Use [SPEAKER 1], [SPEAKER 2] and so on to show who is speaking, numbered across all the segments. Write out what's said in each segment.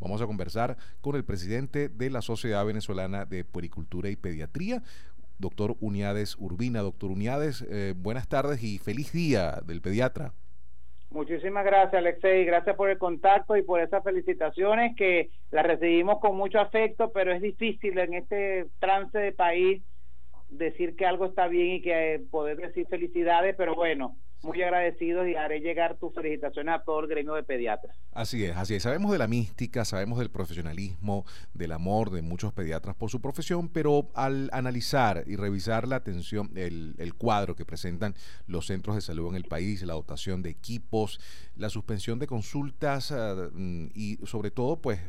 [SPEAKER 1] Vamos a conversar con el presidente de la Sociedad Venezolana de Puericultura y Pediatría, doctor Uniades Urbina. Doctor Uniades, eh, buenas tardes y feliz día del pediatra.
[SPEAKER 2] Muchísimas gracias, Alexei. Gracias por el contacto y por esas felicitaciones que las recibimos con mucho afecto, pero es difícil en este trance de país decir que algo está bien y que poder decir felicidades, pero bueno, muy agradecidos y haré llegar tus felicitaciones a todo el gremio de pediatras.
[SPEAKER 1] Así es, así es. Sabemos de la mística, sabemos del profesionalismo, del amor de muchos pediatras por su profesión, pero al analizar y revisar la atención, el, cuadro que presentan los centros de salud en el país, la dotación de equipos, la suspensión de consultas mm, y sobre todo, pues,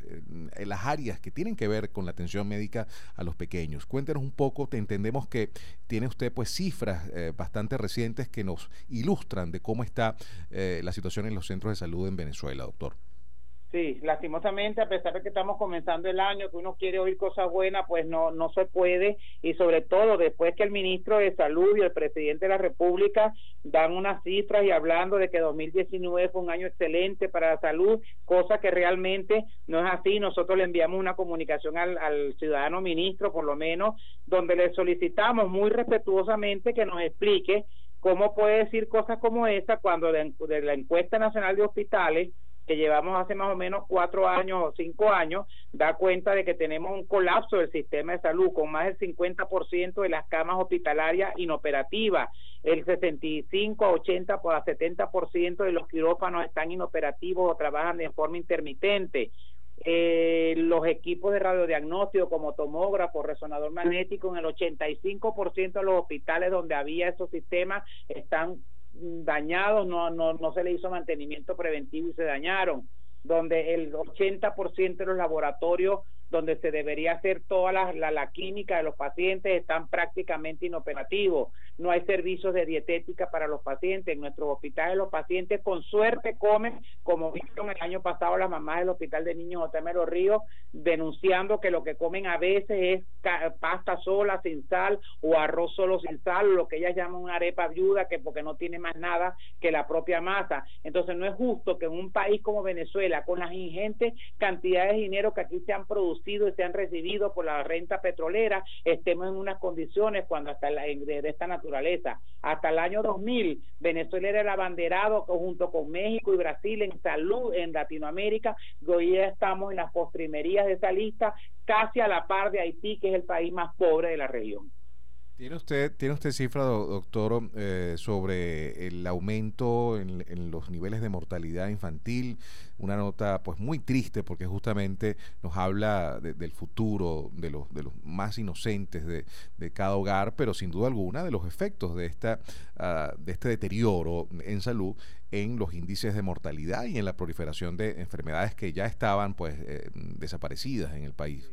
[SPEAKER 1] eh, las áreas que tienen que ver con la atención médica a los pequeños. Cuéntenos un poco, te entendemos que tiene usted pues cifras eh, bastante recientes que nos ilustran de cómo está eh, la situación en los centros de salud en Venezuela, doctor.
[SPEAKER 2] Sí, lastimosamente, a pesar de que estamos comenzando el año, que uno quiere oír cosas buenas, pues no, no se puede. Y sobre todo, después que el ministro de Salud y el presidente de la República dan unas cifras y hablando de que 2019 fue un año excelente para la salud, cosa que realmente no es así. Nosotros le enviamos una comunicación al, al ciudadano ministro, por lo menos, donde le solicitamos muy respetuosamente que nos explique ¿Cómo puede decir cosas como esa cuando de, la encuesta nacional de hospitales que llevamos hace más o menos cuatro años o cinco años, da cuenta de que tenemos un colapso del sistema de salud con más del 50% de las camas hospitalarias inoperativas, el 65 a 80 a 70% de los quirófanos están inoperativos o trabajan de forma intermitente eh, los equipos de radiodiagnóstico como tomógrafo, resonador magnético, en el 85% de los hospitales donde había esos sistemas están dañados, no, no, no se le hizo mantenimiento preventivo y se dañaron, donde el 80% de los laboratorios donde se debería hacer toda la, la, química de los pacientes están prácticamente inoperativos. No hay servicios de dietética para los pacientes. En nuestros hospitales los pacientes con suerte comen, como vieron el año pasado las mamás del Hospital de Niños J.M. Los Ríos, denunciando que lo que comen a veces es pasta sola, sin sal, o arroz solo sin sal, lo que ellas llaman una arepa viuda, que porque no tiene más nada que la propia masa. Entonces no es justo que en un país como Venezuela, con las ingentes cantidades de dinero que aquí se han producido, y se han recibido por la renta petrolera, estemos en unas condiciones cuando hasta la, de, esta naturaleza. Hasta el año 2000, Venezuela era el abanderado junto con México y Brasil en salud en Latinoamérica, hoy ya estamos en las postrimerías de esa lista, casi a la par de Haití, que es el país más pobre de la región.
[SPEAKER 1] ¿Tiene usted, ¿Tiene usted cifra, doctor, eh, sobre el aumento en, los niveles de mortalidad infantil? Una nota pues muy triste porque justamente nos habla del futuro de los, de los más inocentes de, cada hogar, pero sin duda alguna de los efectos de, esta, ah, de este deterioro en salud en los índices de mortalidad y en la proliferación de enfermedades que ya estaban pues eh, desaparecidas en el país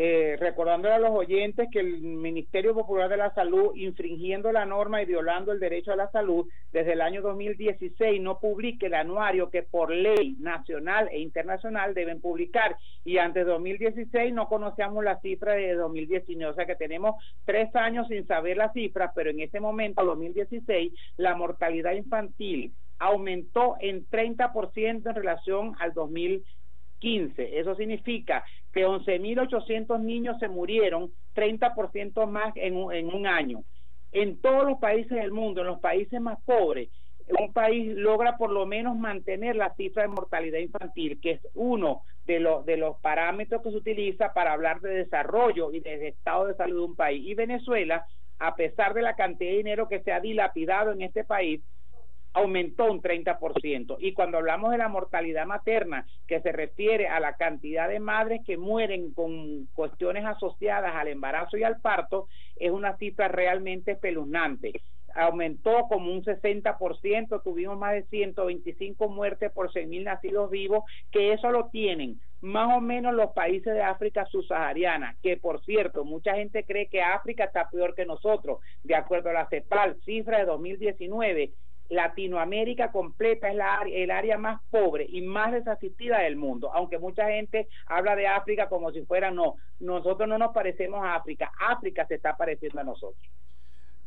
[SPEAKER 2] eh, recordándole a los oyentes que el Ministerio Popular de la Salud, infringiendo la norma y violando el derecho a la salud, desde el año 2016 no publique el anuario que por ley nacional e internacional deben publicar. Y antes de 2016 no conocíamos la cifra de 2019, o sea que tenemos tres años sin saber las cifras, pero en ese momento, 2016, la mortalidad infantil aumentó en 30% en relación al 2015. Eso significa que 11.800 niños se murieron, 30% más en un, en un año. En todos los países del mundo, en los países más pobres, un país logra por lo menos mantener la cifra de mortalidad infantil, que es uno de los, de los parámetros que se utiliza para hablar de desarrollo y de estado de salud de un país. Y Venezuela, a pesar de la cantidad de dinero que se ha dilapidado en este país, aumentó un 30%. Y cuando hablamos de la mortalidad materna, que se refiere a la cantidad de madres que mueren con cuestiones asociadas al embarazo y al parto, es una cifra realmente espeluznante. Aumentó como un 60%, tuvimos más de 125 muertes por 6.000 nacidos vivos, que eso lo tienen más o menos los países de África subsahariana, que por cierto, mucha gente cree que África está peor que nosotros. De acuerdo a la CEPAL, cifra de 2019, Latinoamérica completa es la, el área más pobre y más desasistida del mundo, aunque mucha gente habla de África como si fuera no, nosotros no nos parecemos a África, África se está pareciendo a nosotros.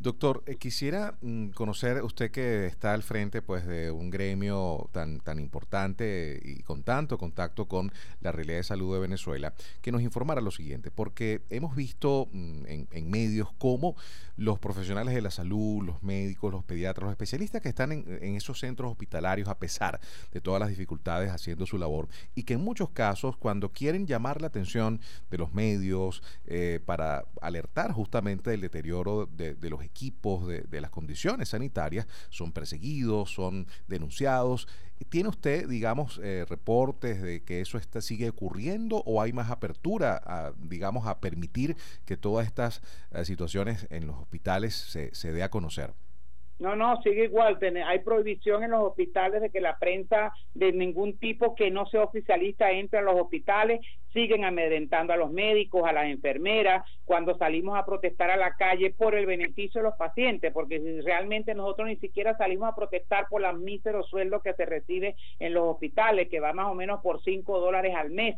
[SPEAKER 1] Doctor, eh, quisiera mm, conocer usted que está al frente pues de un gremio tan tan importante y con tanto contacto con la realidad de salud de Venezuela, que nos informara lo siguiente, porque hemos visto mm, en, medios cómo los profesionales de la salud, los médicos, los pediatras, los especialistas que están en, esos centros hospitalarios a pesar de todas las dificultades haciendo su labor y que en muchos casos cuando quieren llamar la atención de los medios eh, para alertar justamente del deterioro de, de los equipos, de, las condiciones sanitarias, son perseguidos, son denunciados. ¿Tiene usted, digamos, eh, reportes de que eso está, sigue ocurriendo o hay más apertura, a, digamos, a permitir que todas estas eh, situaciones en los hospitales se, se dé a conocer?
[SPEAKER 2] No, no, sigue igual. Hay prohibición en los hospitales de que la prensa de ningún tipo que no sea oficialista entre a los hospitales. Siguen amedrentando a los médicos, a las enfermeras, cuando salimos a protestar a la calle por el beneficio de los pacientes, porque realmente nosotros ni siquiera salimos a protestar por los míseros sueldos que se recibe en los hospitales, que va más o menos por cinco dólares al mes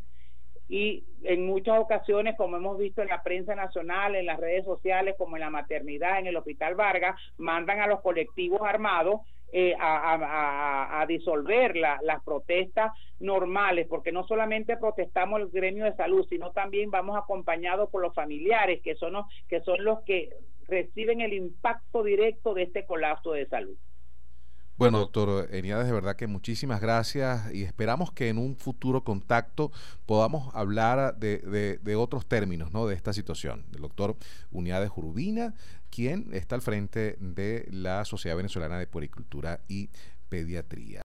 [SPEAKER 2] y en muchas ocasiones, como hemos visto en la prensa nacional, en las redes sociales, como en la maternidad, en el Hospital Vargas, mandan a los colectivos armados eh, a, disolver las protestas normales, porque no solamente protestamos el gremio de salud, sino también vamos acompañados por los familiares, que son que son los que reciben el impacto directo de este colapso de salud.
[SPEAKER 1] Bueno, doctor Eniades, de verdad que muchísimas gracias y esperamos que en un futuro contacto podamos hablar de, otros términos ¿no? de esta situación. El doctor Unidades Jurubina, quien está al frente de la Sociedad Venezolana de Puericultura y Pediatría.